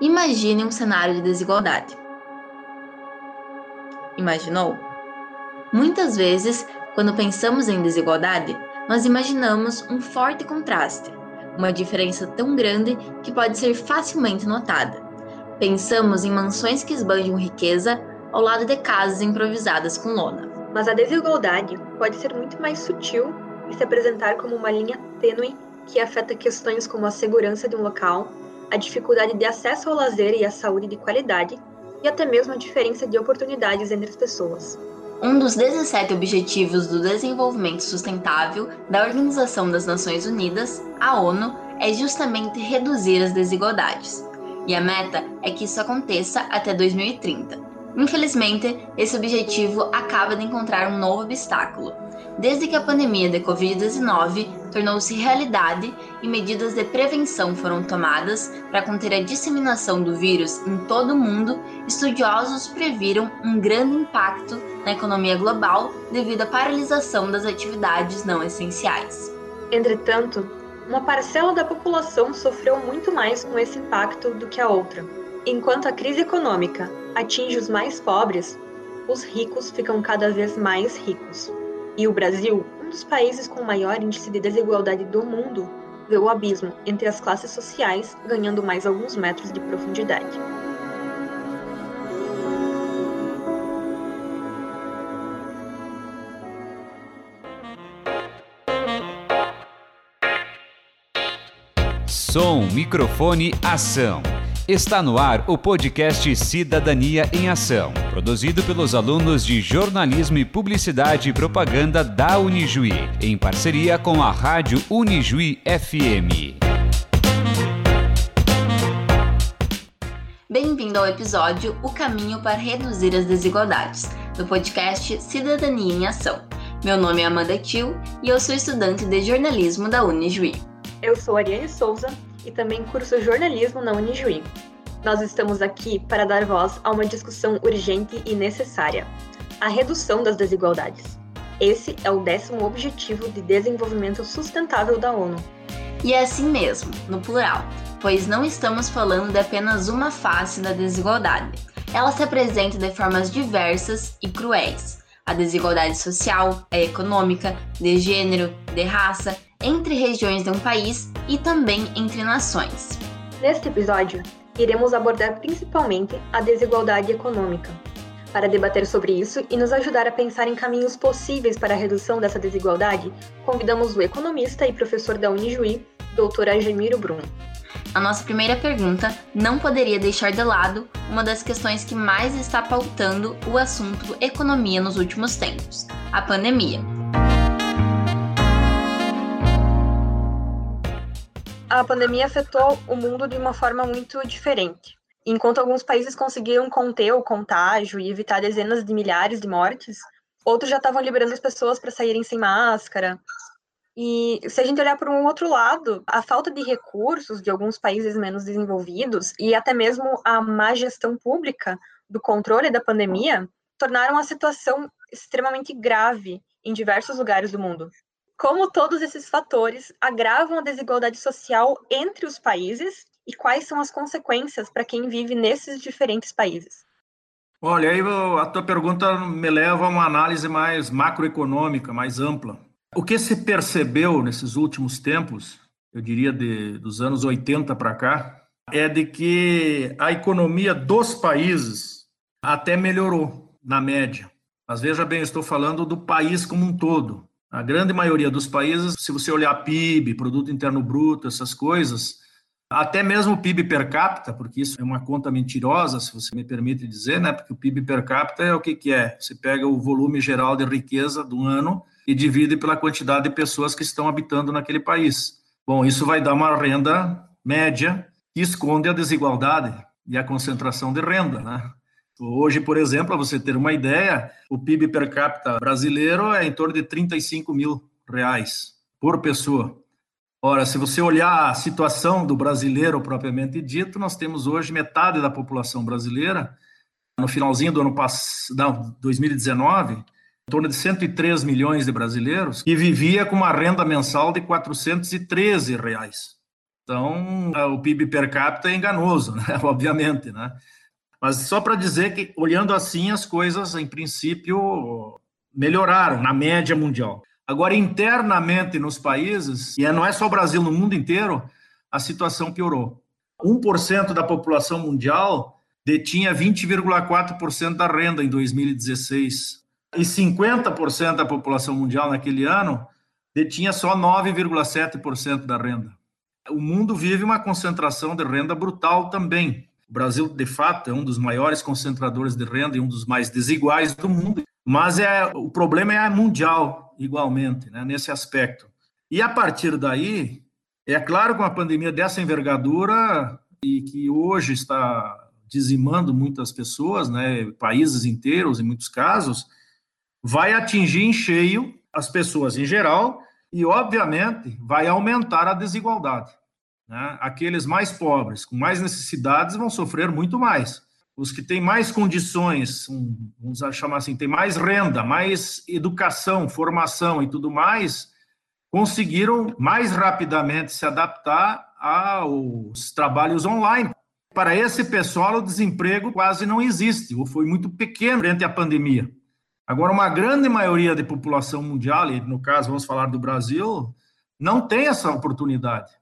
Imagine um cenário de desigualdade. Imaginou? Muitas vezes, quando pensamos em desigualdade, nós imaginamos um forte contraste, uma diferença tão grande que pode ser facilmente notada. Pensamos em mansões que esbanjam riqueza ao lado de casas improvisadas com lona. Mas a desigualdade pode ser muito mais sutil e se apresentar como uma linha tênue que afeta questões como a segurança de um local, a dificuldade de acesso ao lazer e à saúde de qualidade e até mesmo a diferença de oportunidades entre as pessoas. Um dos 17 Objetivos do Desenvolvimento Sustentável da Organização das Nações Unidas, a ONU, é justamente reduzir as desigualdades. E a meta é que isso aconteça até 2030. Infelizmente, esse objetivo acaba de encontrar um novo obstáculo, Desde que a pandemia de Covid-19 tornou-se realidade e medidas de prevenção foram tomadas para conter a disseminação do vírus em todo o mundo, estudiosos previram um grande impacto na economia global devido à paralisação das atividades não essenciais. Entretanto, uma parcela da população sofreu muito mais com esse impacto do que a outra. Enquanto a crise econômica atinge os mais pobres, os ricos ficam cada vez mais ricos. E o Brasil, um dos países com maior índice de desigualdade do mundo, vê o abismo entre as classes sociais ganhando mais alguns metros de profundidade. Som, microfone, ação. Está no ar o podcast Cidadania em Ação, produzido pelos alunos de Jornalismo e Publicidade e Propaganda da Unijuí, em parceria com a Rádio Unijuí FM. Bem-vindo ao episódio O Caminho para Reduzir as Desigualdades, do podcast Cidadania em Ação. Meu nome é Amanda Tio e eu sou estudante de jornalismo da Unijuí. Eu sou Ariane Souza e também curso jornalismo na Unijuí. Nós estamos aqui para dar voz a uma discussão urgente e necessária: a redução das desigualdades. Esse é o décimo Objetivo de Desenvolvimento Sustentável da ONU. E é assim mesmo, no plural, pois não estamos falando de apenas uma face da desigualdade. Ela se apresenta de formas diversas e cruéis. A desigualdade social, a econômica, de gênero, de raça, entre regiões de um país e também entre nações. Neste episódio, iremos abordar principalmente a desigualdade econômica. Para debater sobre isso e nos ajudar a pensar em caminhos possíveis para a redução dessa desigualdade, convidamos o economista e professor da Unijuí, Dr. Agemiro Brum. A nossa primeira pergunta não poderia deixar de lado uma das questões que mais está pautando o assunto economia nos últimos tempos: a pandemia. A pandemia afetou o mundo de uma forma muito diferente. Enquanto alguns países conseguiram conter o contágio e evitar dezenas de milhares de mortes, outros já estavam liberando as pessoas para saírem sem máscara. E se a gente olhar por um outro lado, a falta de recursos de alguns países menos desenvolvidos e até mesmo a má gestão pública do controle da pandemia tornaram a situação extremamente grave em diversos lugares do mundo como todos esses fatores agravam a desigualdade social entre os países e quais são as consequências para quem vive nesses diferentes países. Olha, aí a tua pergunta me leva a uma análise mais macroeconômica, mais ampla. O que se percebeu nesses últimos tempos, eu diria de, dos anos 80 para cá, é de que a economia dos países até melhorou, na média. Mas veja bem, estou falando do país como um todo. A grande maioria dos países, se você olhar PIB, Produto Interno Bruto, essas coisas, até mesmo o PIB per capita, porque isso é uma conta mentirosa, se você me permite dizer, né? Porque o PIB per capita é o que, que é? Você pega o volume geral de riqueza do ano e divide pela quantidade de pessoas que estão habitando naquele país. Bom, isso vai dar uma renda média que esconde a desigualdade e a concentração de renda, né? Hoje, por exemplo, para você ter uma ideia, o PIB per capita brasileiro é em torno de 35 mil reais por pessoa. Ora, se você olhar a situação do brasileiro propriamente dito, nós temos hoje metade da população brasileira, no finalzinho do ano passado, 2019, em torno de 103 milhões de brasileiros, que vivia com uma renda mensal de 413 reais. Então, o PIB per capita é enganoso, né? obviamente, né? Mas só para dizer que, olhando assim, as coisas, em princípio, melhoraram na média mundial. Agora, internamente nos países, e é, não é só o Brasil, no mundo inteiro, a situação piorou. 1% da população mundial detinha 20,4% da renda em 2016. E 50% da população mundial naquele ano detinha só 9,7% da renda. O mundo vive uma concentração de renda brutal também. Brasil, de fato, é um dos maiores concentradores de renda e um dos mais desiguais do mundo, mas é, o problema é mundial, igualmente, né, nesse aspecto. E a partir daí, é claro, com a pandemia dessa envergadura e que hoje está dizimando muitas pessoas, né, países inteiros, em muitos casos, vai atingir em cheio as pessoas em geral e, obviamente, vai aumentar a desigualdade. Né? Aqueles mais pobres, com mais necessidades, vão sofrer muito mais. Os que têm mais condições, vamos chamar assim, têm mais renda, mais educação, formação e tudo mais, conseguiram mais rapidamente se adaptar aos trabalhos online. Para esse pessoal, o desemprego quase não existe, ou foi muito pequeno frente à pandemia. Agora, uma grande maioria da população mundial, e no caso vamos falar do Brasil, não tem essa oportunidade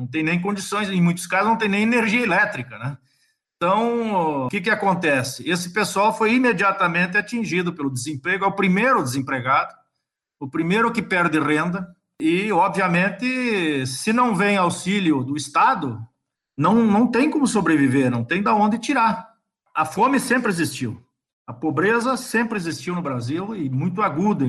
não tem nem condições, em muitos casos não tem nem energia elétrica, né? Então, o que, que acontece? Esse pessoal foi imediatamente atingido pelo desemprego, é o primeiro desempregado, o primeiro que perde renda, e, obviamente, se não vem auxílio do Estado, não, não tem como sobreviver, não tem de onde tirar. A fome sempre existiu, a pobreza sempre existiu no Brasil e muito aguda.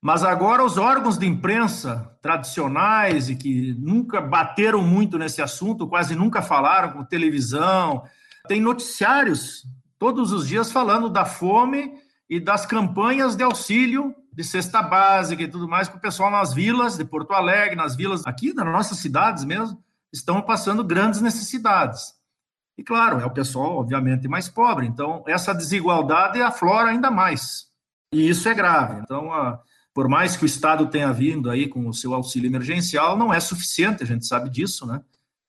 Mas agora os órgãos de imprensa tradicionais e que nunca bateram muito nesse assunto, quase nunca falaram, com televisão, tem noticiários todos os dias falando da fome e das campanhas de auxílio de cesta básica e tudo mais, que o pessoal nas vilas de Porto Alegre, nas vilas aqui das nossas cidades mesmo, estão passando grandes necessidades. E claro, é o pessoal, obviamente, mais pobre. Então, essa desigualdade aflora ainda mais. E isso é grave. Então, a, por mais que o Estado tenha vindo aí com o seu auxílio emergencial, não é suficiente, a gente sabe disso, né?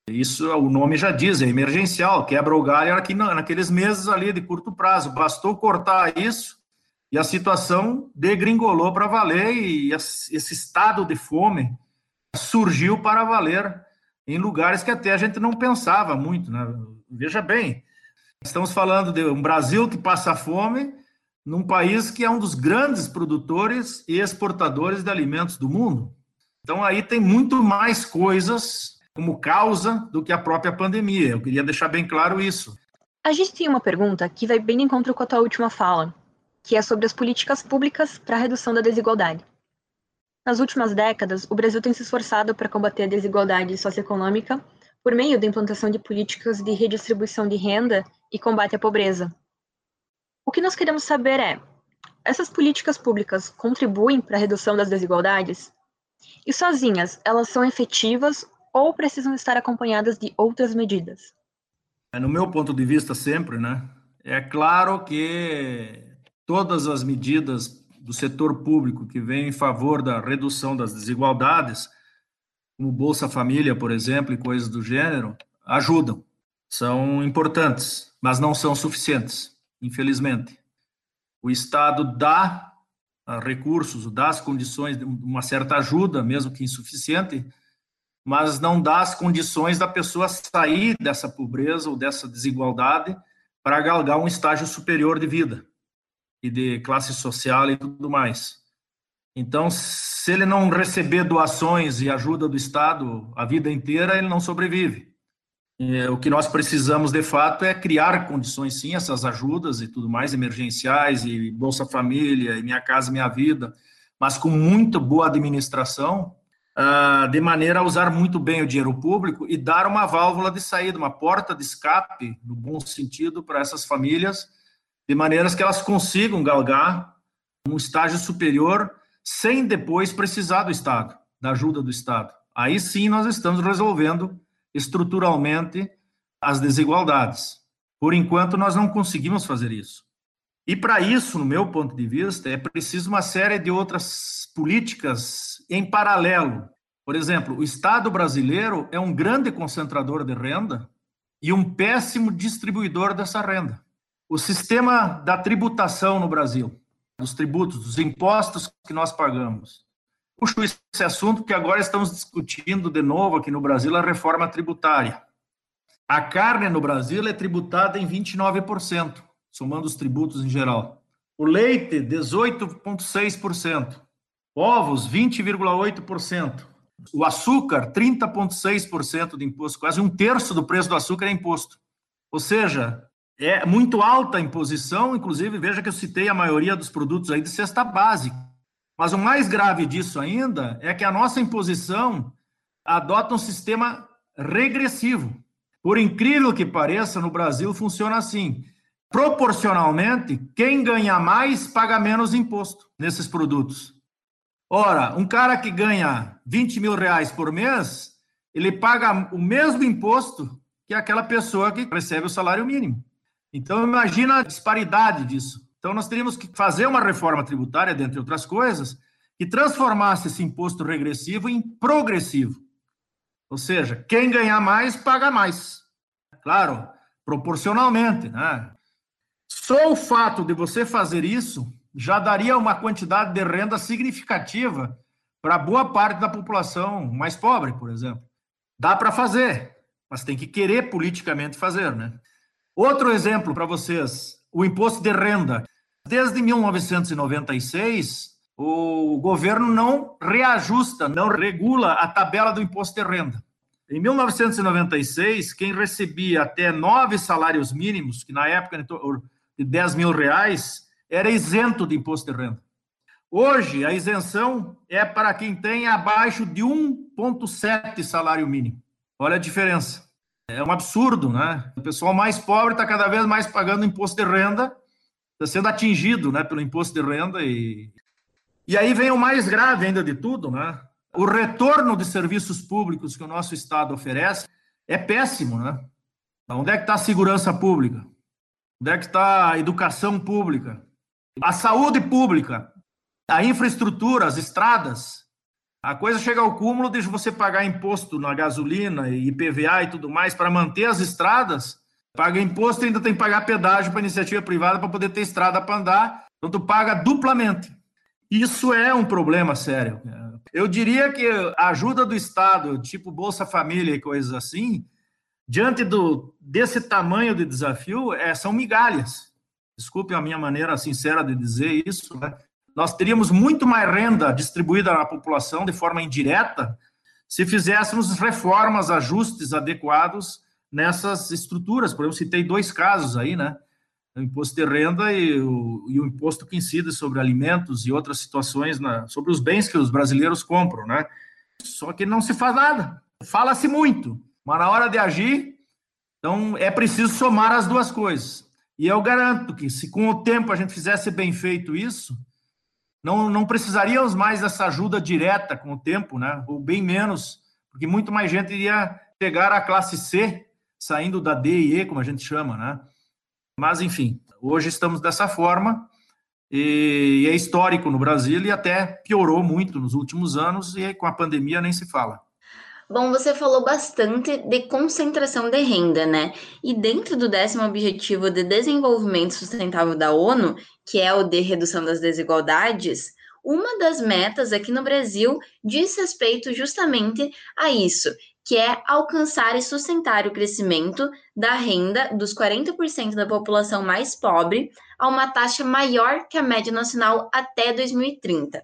Isso o nome já diz, é emergencial, quebra o galho aqui naqueles meses ali de curto prazo. Bastou cortar isso e a situação degringolou para valer e esse estado de fome surgiu para valer em lugares que até a gente não pensava muito, né? Veja bem, estamos falando de um Brasil que passa fome num país que é um dos grandes produtores e exportadores de alimentos do mundo. Então, aí tem muito mais coisas como causa do que a própria pandemia. Eu queria deixar bem claro isso. A gente tem uma pergunta que vai bem de encontro com a tua última fala, que é sobre as políticas públicas para a redução da desigualdade. Nas últimas décadas, o Brasil tem se esforçado para combater a desigualdade socioeconômica por meio da implantação de políticas de redistribuição de renda e combate à pobreza, o que nós queremos saber é: essas políticas públicas contribuem para a redução das desigualdades? E sozinhas, elas são efetivas ou precisam estar acompanhadas de outras medidas? É, no meu ponto de vista, sempre, né? É claro que todas as medidas do setor público que vêm em favor da redução das desigualdades, como Bolsa Família, por exemplo, e coisas do gênero, ajudam, são importantes, mas não são suficientes infelizmente. O Estado dá ah, recursos, dá as condições de uma certa ajuda, mesmo que insuficiente, mas não dá as condições da pessoa sair dessa pobreza ou dessa desigualdade para galgar um estágio superior de vida e de classe social e tudo mais. Então, se ele não receber doações e ajuda do Estado a vida inteira, ele não sobrevive. É, o que nós precisamos, de fato, é criar condições, sim, essas ajudas e tudo mais, emergenciais, e Bolsa Família, e Minha Casa Minha Vida, mas com muito boa administração, uh, de maneira a usar muito bem o dinheiro público e dar uma válvula de saída, uma porta de escape, no bom sentido, para essas famílias, de maneiras que elas consigam galgar um estágio superior sem depois precisar do Estado, da ajuda do Estado. Aí sim nós estamos resolvendo estruturalmente as desigualdades. Por enquanto, nós não conseguimos fazer isso. E para isso, no meu ponto de vista, é preciso uma série de outras políticas em paralelo. Por exemplo, o Estado brasileiro é um grande concentrador de renda e um péssimo distribuidor dessa renda. O sistema da tributação no Brasil, dos tributos, dos impostos que nós pagamos. Puxo esse assunto porque agora estamos discutindo de novo aqui no Brasil a reforma tributária. A carne no Brasil é tributada em 29%, somando os tributos em geral. O leite, 18,6%. Ovos, 20,8%. O açúcar, 30,6% de imposto. Quase um terço do preço do açúcar é imposto. Ou seja, é muito alta a imposição, inclusive, veja que eu citei a maioria dos produtos aí de cesta básica. Mas o mais grave disso ainda é que a nossa imposição adota um sistema regressivo. Por incrível que pareça, no Brasil funciona assim. Proporcionalmente, quem ganha mais paga menos imposto nesses produtos. Ora, um cara que ganha 20 mil reais por mês, ele paga o mesmo imposto que aquela pessoa que recebe o salário mínimo. Então, imagina a disparidade disso. Então, nós teríamos que fazer uma reforma tributária, dentre outras coisas, que transformasse esse imposto regressivo em progressivo. Ou seja, quem ganhar mais, paga mais. Claro, proporcionalmente. Né? Só o fato de você fazer isso já daria uma quantidade de renda significativa para boa parte da população mais pobre, por exemplo. Dá para fazer, mas tem que querer politicamente fazer. Né? Outro exemplo para vocês: o imposto de renda. Desde 1996, o governo não reajusta, não regula a tabela do imposto de renda. Em 1996, quem recebia até nove salários mínimos, que na época de 10 mil reais, era isento de imposto de renda. Hoje, a isenção é para quem tem abaixo de 1,7 salário mínimo. Olha a diferença. É um absurdo, né? O pessoal mais pobre está cada vez mais pagando imposto de renda está sendo atingido né, pelo imposto de renda. E, e aí vem o mais grave ainda de tudo, né? O retorno de serviços públicos que o nosso Estado oferece é péssimo, né? Onde é que está a segurança pública? Onde é que está a educação pública? A saúde pública? A infraestrutura, as estradas? A coisa chega ao cúmulo de você pagar imposto na gasolina e IPVA e tudo mais para manter as estradas Paga imposto e ainda tem que pagar pedágio para iniciativa privada para poder ter estrada para andar. Então, tu paga duplamente. Isso é um problema sério. Eu diria que a ajuda do Estado, tipo Bolsa Família e coisas assim, diante do, desse tamanho de desafio, é, são migalhas. Desculpe a minha maneira sincera de dizer isso. Né? Nós teríamos muito mais renda distribuída na população de forma indireta se fizéssemos reformas, ajustes adequados nessas estruturas. Por exemplo, citei dois casos aí, né? O imposto de renda e o, e o imposto que incide sobre alimentos e outras situações, na, sobre os bens que os brasileiros compram, né? Só que não se faz nada. Fala-se muito, mas na hora de agir, então é preciso somar as duas coisas. E eu garanto que se com o tempo a gente fizesse bem feito isso, não, não precisaríamos mais dessa ajuda direta com o tempo, né? Ou bem menos, porque muito mais gente iria chegar à classe C saindo da D e E, como a gente chama, né? Mas, enfim, hoje estamos dessa forma e é histórico no Brasil e até piorou muito nos últimos anos e com a pandemia nem se fala. Bom, você falou bastante de concentração de renda, né? E dentro do décimo objetivo de desenvolvimento sustentável da ONU, que é o de redução das desigualdades, uma das metas aqui no Brasil diz respeito justamente a isso, que é alcançar e sustentar o crescimento da renda dos 40% da população mais pobre a uma taxa maior que a média nacional até 2030.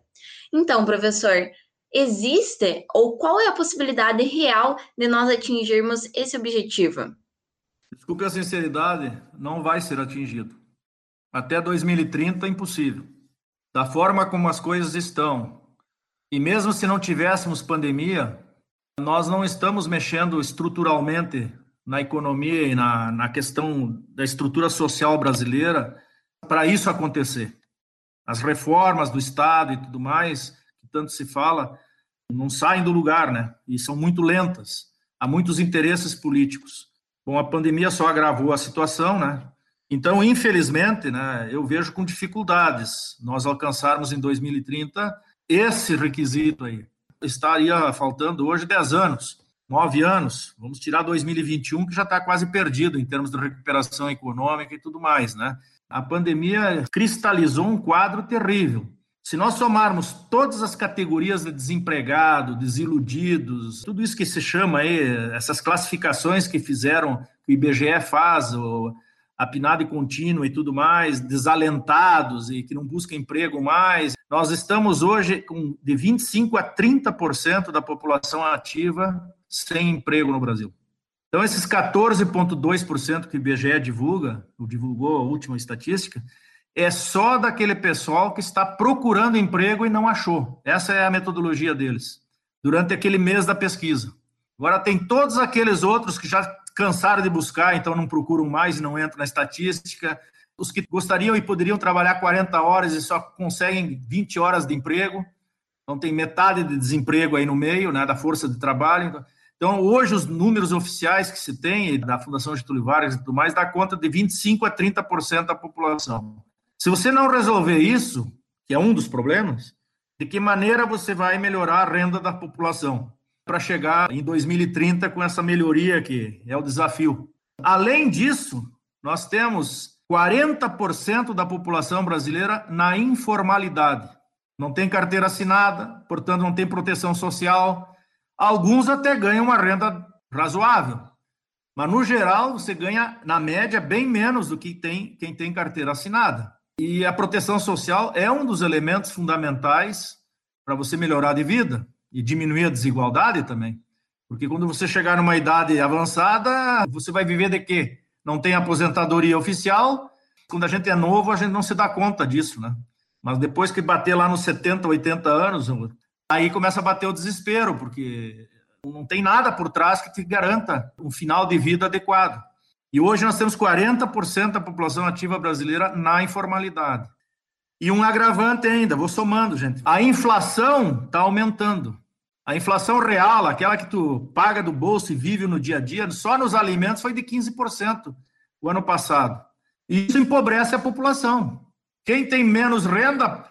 Então, professor, existe ou qual é a possibilidade real de nós atingirmos esse objetivo? Desculpe a sinceridade, não vai ser atingido. Até 2030 é impossível. Da forma como as coisas estão, e mesmo se não tivéssemos pandemia, nós não estamos mexendo estruturalmente na economia e na, na questão da estrutura social brasileira para isso acontecer. As reformas do Estado e tudo mais, tanto se fala, não saem do lugar, né? E são muito lentas. Há muitos interesses políticos. Bom, a pandemia só agravou a situação, né? Então, infelizmente, né, eu vejo com dificuldades nós alcançarmos em 2030 esse requisito aí. estaria faltando hoje 10 anos, 9 anos. Vamos tirar 2021, que já está quase perdido em termos de recuperação econômica e tudo mais, né? A pandemia cristalizou um quadro terrível. Se nós somarmos todas as categorias de desempregado, desiludidos, tudo isso que se chama aí, essas classificações que fizeram, que o IBGE faz, o, a PNAD contínua e tudo mais, desalentados e que não buscam emprego mais, nós estamos hoje com de 25% a 30% da população ativa sem emprego no Brasil. Então, esses 14,2% que o IBGE divulga, divulgou a última estatística, é só daquele pessoal que está procurando emprego e não achou. Essa é a metodologia deles, durante aquele mês da pesquisa. Agora, tem todos aqueles outros que já cansaram de buscar, então não procuram mais e não entram na estatística. Os que gostariam e poderiam trabalhar 40 horas e só conseguem 20 horas de emprego. Então, tem metade de desemprego aí no meio, né, da força de trabalho. Então, hoje, os números oficiais que se tem da Fundação Getúlio Vargas e tudo mais, dá conta de 25% a 30% da população. Se você não resolver isso, que é um dos problemas, de que maneira você vai melhorar a renda da população para chegar em 2030 com essa melhoria que é o desafio. Além disso, nós temos 40% da população brasileira na informalidade. Não tem carteira assinada, portanto não tem proteção social. Alguns até ganham uma renda razoável, mas no geral você ganha na média bem menos do que tem quem tem carteira assinada. E a proteção social é um dos elementos fundamentais para você melhorar de vida e diminuir a desigualdade também. Porque quando você chegar numa idade avançada, você vai viver de quê? Não tem aposentadoria oficial. Quando a gente é novo, a gente não se dá conta disso, né? Mas depois que bater lá nos 70, 80 anos, aí começa a bater o desespero, porque não tem nada por trás que te garanta um final de vida adequado. E hoje nós temos 40% da população ativa brasileira na informalidade. E um agravante ainda, vou somando, gente. A inflação está aumentando. A inflação real, aquela que tu paga do bolso e vive no dia a dia, só nos alimentos foi de 15% o ano passado. E isso empobrece a população. Quem tem menos renda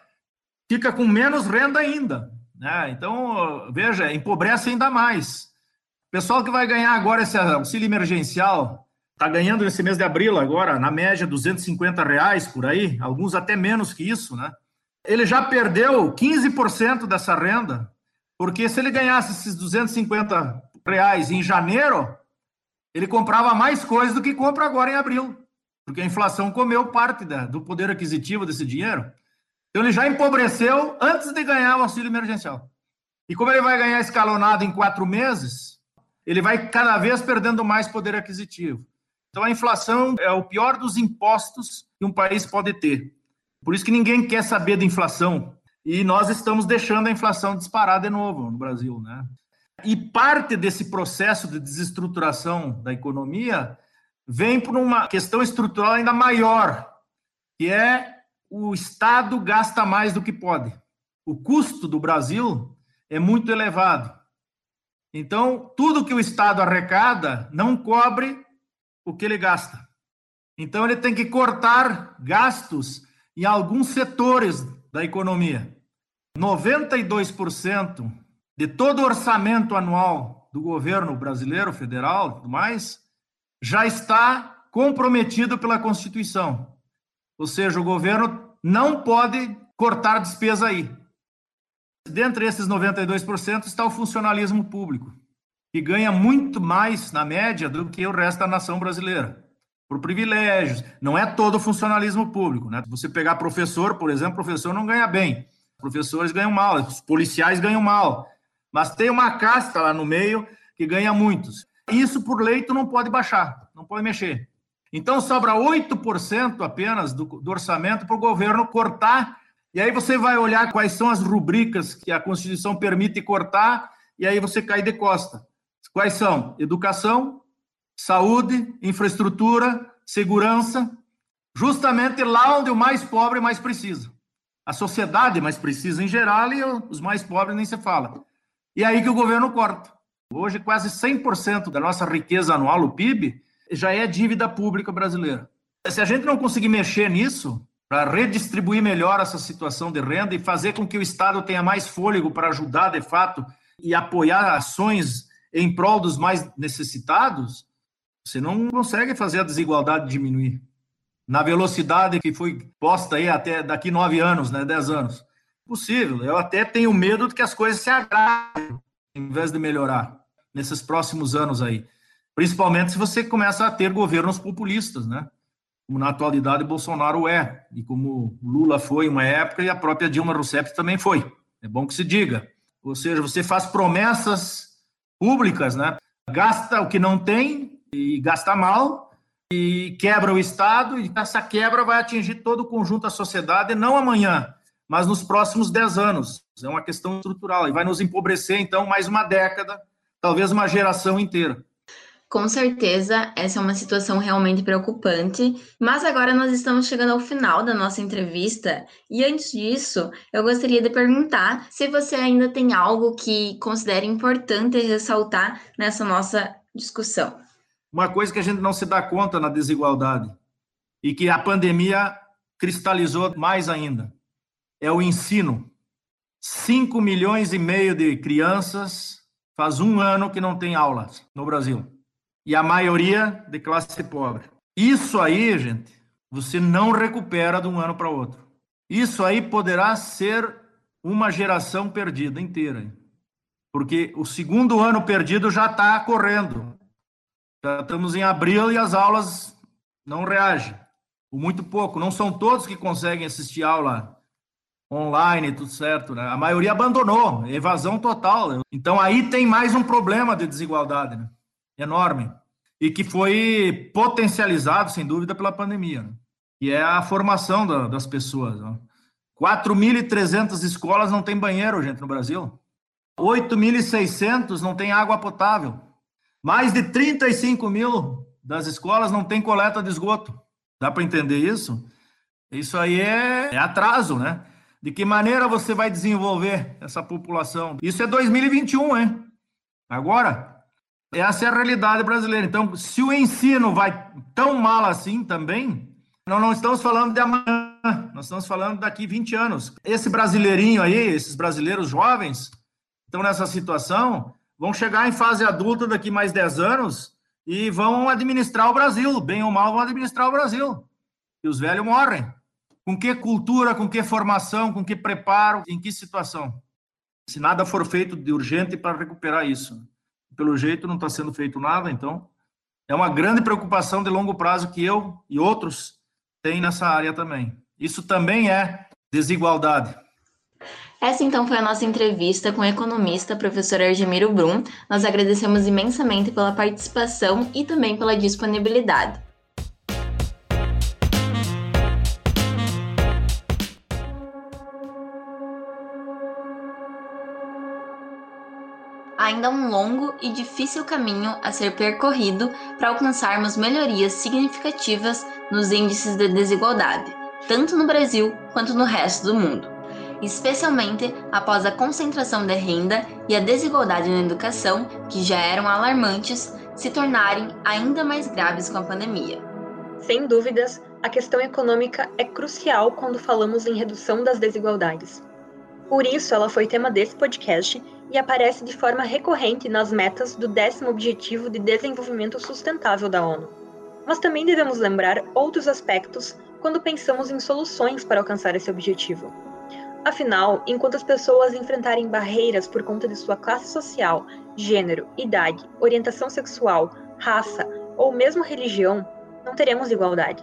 fica com menos renda ainda. Né? Então, veja, empobrece ainda mais. O pessoal que vai ganhar agora esse auxílio emergencial, Está ganhando esse mês de abril agora, na média, 250 reais por aí, alguns até menos que isso, né? Ele já perdeu 15% dessa renda, porque se ele ganhasse esses 250 reais em janeiro, ele comprava mais coisas do que compra agora em abril, porque a inflação comeu parte da, do poder aquisitivo desse dinheiro. Então ele já empobreceu antes de ganhar o auxílio emergencial. E como ele vai ganhar escalonado em quatro meses, ele vai cada vez perdendo mais poder aquisitivo. Então, a inflação é o pior dos impostos que um país pode ter. Por isso que ninguém quer saber de inflação. E nós estamos deixando a inflação disparar de novo no Brasil. Né? E parte desse processo de desestruturação da economia vem por uma questão estrutural ainda maior, que é o Estado gasta mais do que pode. O custo do Brasil é muito elevado. Então, tudo que o Estado arrecada não cobre o que ele gasta. Então, ele tem que cortar gastos em alguns setores da economia. 92% de todo o orçamento anual do governo brasileiro, federal tudo mais, já está comprometido pela Constituição. Ou seja, o governo não pode cortar despesa aí. Dentre esses 92% está o funcionalismo público que ganha muito mais, na média, do que o resto da nação brasileira, por privilégios. Não é todo o funcionalismo público. Né? Você pegar professor, por exemplo, professor não ganha bem. Professores ganham mal, os policiais ganham mal. Mas tem uma casta lá no meio que ganha muitos. Isso, por lei, tu não pode baixar, não pode mexer. Então, sobra 8% apenas do, do orçamento para o governo cortar. E aí você vai olhar quais são as rubricas que a Constituição permite cortar, e aí você cai de costa. Quais são? Educação, saúde, infraestrutura, segurança, justamente lá onde o mais pobre mais precisa. A sociedade mais precisa em geral e os mais pobres nem se fala. E aí que o governo corta. Hoje, quase 100% da nossa riqueza anual, o PIB, já é dívida pública brasileira. Se a gente não conseguir mexer nisso, para redistribuir melhor essa situação de renda e fazer com que o Estado tenha mais fôlego para ajudar, de fato, e apoiar ações em prol dos mais necessitados, você não consegue fazer a desigualdade diminuir. Na velocidade que foi posta aí até daqui nove anos, né, dez anos. Possível. Eu até tenho medo de que as coisas se agravem, em vez de melhorar, nesses próximos anos aí. Principalmente se você começa a ter governos populistas, né? Como na atualidade Bolsonaro é, e como Lula foi uma época e a própria Dilma Rousseff também foi. É bom que se diga. Ou seja, você faz promessas públicas, né? Gasta o que não tem e gasta mal e quebra o Estado e essa quebra vai atingir todo o conjunto da sociedade, não amanhã, mas nos próximos 10 anos. É uma questão estrutural e vai nos empobrecer, então, mais uma década, talvez uma geração inteira. Com certeza, essa é uma situação realmente preocupante, mas agora nós estamos chegando ao final da nossa entrevista e antes disso, eu gostaria de perguntar se você ainda tem algo que considere importante ressaltar nessa nossa discussão. Uma coisa que a gente não se dá conta na desigualdade e que a pandemia cristalizou mais ainda é o ensino. 5 milhões e meio de crianças faz um ano que não tem aulas no Brasil e a maioria de classe pobre. Isso aí, gente, você não recupera de um ano para outro. Isso aí poderá ser uma geração perdida inteira. Porque o segundo ano perdido já está correndo. Já estamos em abril e as aulas não reagem. Ou muito pouco. Não são todos que conseguem assistir aula online, tudo certo. Né? A maioria abandonou, evasão total. Então aí tem mais um problema de desigualdade. Né? Enorme e que foi potencializado, sem dúvida, pela pandemia, né? que é a formação da, das pessoas. Né? 4.300 escolas não têm banheiro, gente, no Brasil. 8.600 não tem água potável. Mais de 35 mil das escolas não têm coleta de esgoto. Dá para entender isso? Isso aí é, é atraso, né? De que maneira você vai desenvolver essa população? Isso é 2021, hein? Agora, essa é a realidade brasileira. Então, se o ensino vai tão mal assim também, nós não estamos falando de amanhã, nós estamos falando daqui 20 anos. Esse brasileirinho aí, esses brasileiros jovens, estão nessa situação, vão chegar em fase adulta daqui mais 10 anos e vão administrar o Brasil, bem ou mal vão administrar o Brasil. E os velhos morrem. Com que cultura, com que formação, com que preparo, em que situação? Se nada for feito de urgente para recuperar isso pelo jeito não está sendo feito nada, então é uma grande preocupação de longo prazo que eu e outros têm nessa área também. Isso também é desigualdade. Essa então foi a nossa entrevista com o economista professor Argemiro Brum. Nós agradecemos imensamente pela participação e também pela disponibilidade. Ainda um longo e difícil caminho a ser percorrido para alcançarmos melhorias significativas nos índices de desigualdade, tanto no Brasil quanto no resto do mundo, especialmente após a concentração de renda e a desigualdade na educação, que já eram alarmantes, se tornarem ainda mais graves com a pandemia. Sem dúvidas, a questão econômica é crucial quando falamos em redução das desigualdades. Por isso, ela foi tema desse podcast e aparece de forma recorrente nas metas do décimo Objetivo de Desenvolvimento Sustentável da ONU. Mas também devemos lembrar outros aspectos quando pensamos em soluções para alcançar esse objetivo. Afinal, enquanto as pessoas enfrentarem barreiras por conta de sua classe social, gênero, idade, orientação sexual, raça ou mesmo religião, não teremos igualdade.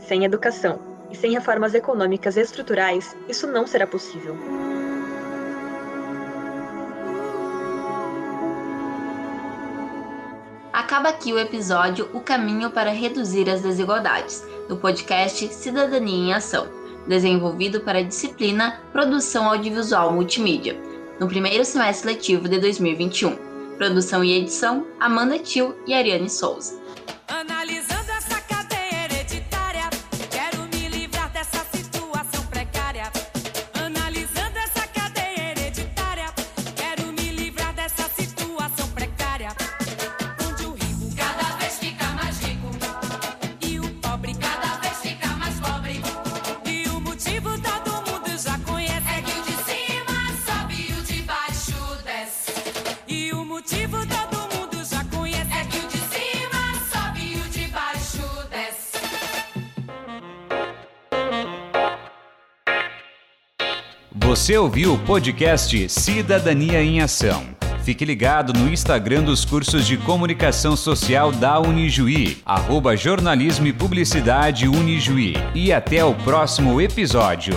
Sem educação e sem reformas econômicas estruturais, isso não será possível. Acaba aqui o episódio O Caminho para Reduzir as Desigualdades, do podcast Cidadania em Ação, desenvolvido para a disciplina Produção Audiovisual Multimídia, no primeiro semestre letivo de 2021. Produção e edição: Amanda Tio e Ariane Souza. Você ouviu o podcast Cidadania em Ação. Fique ligado no Instagram dos cursos de comunicação social da Unijuí, arroba jornalismo e publicidade Unijuí. E até o próximo episódio.